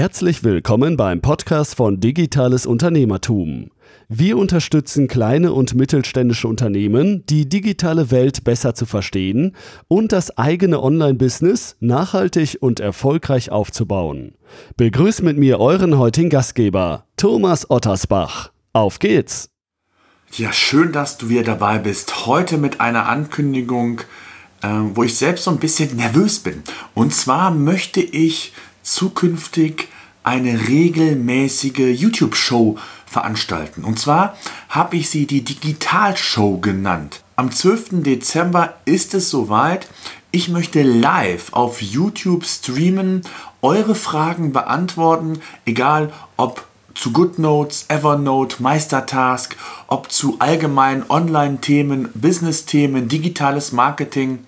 Herzlich willkommen beim Podcast von Digitales Unternehmertum. Wir unterstützen kleine und mittelständische Unternehmen, die digitale Welt besser zu verstehen und das eigene Online-Business nachhaltig und erfolgreich aufzubauen. Begrüßt mit mir euren heutigen Gastgeber, Thomas Ottersbach. Auf geht's! Ja, schön, dass du wieder dabei bist. Heute mit einer Ankündigung, äh, wo ich selbst so ein bisschen nervös bin. Und zwar möchte ich zukünftig eine regelmäßige YouTube-Show veranstalten. Und zwar habe ich sie die Digitalshow genannt. Am 12. Dezember ist es soweit. Ich möchte live auf YouTube streamen, eure Fragen beantworten, egal ob zu GoodNotes, Evernote, Meistertask, ob zu allgemeinen Online-Themen, Business-Themen, digitales Marketing.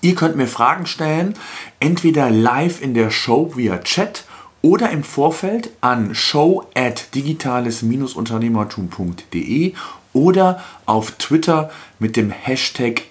Ihr könnt mir Fragen stellen, entweder live in der Show via Chat oder im Vorfeld an show at digitales-unternehmertum.de oder auf Twitter mit dem Hashtag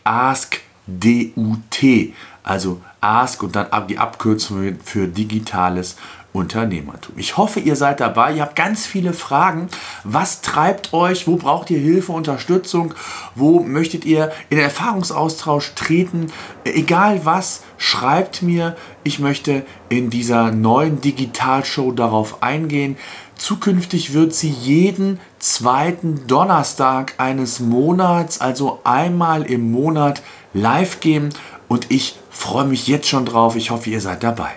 AskDUT, also Ask und dann die Abkürzung für digitales Unternehmertum. Ich hoffe, ihr seid dabei. Ihr habt ganz viele Fragen. Was treibt euch? Wo braucht ihr Hilfe, Unterstützung? Wo möchtet ihr in den Erfahrungsaustausch treten? Egal was, schreibt mir. Ich möchte in dieser neuen Digitalshow darauf eingehen. Zukünftig wird sie jeden zweiten Donnerstag eines Monats, also einmal im Monat, live gehen. Und ich freue mich jetzt schon drauf. Ich hoffe, ihr seid dabei.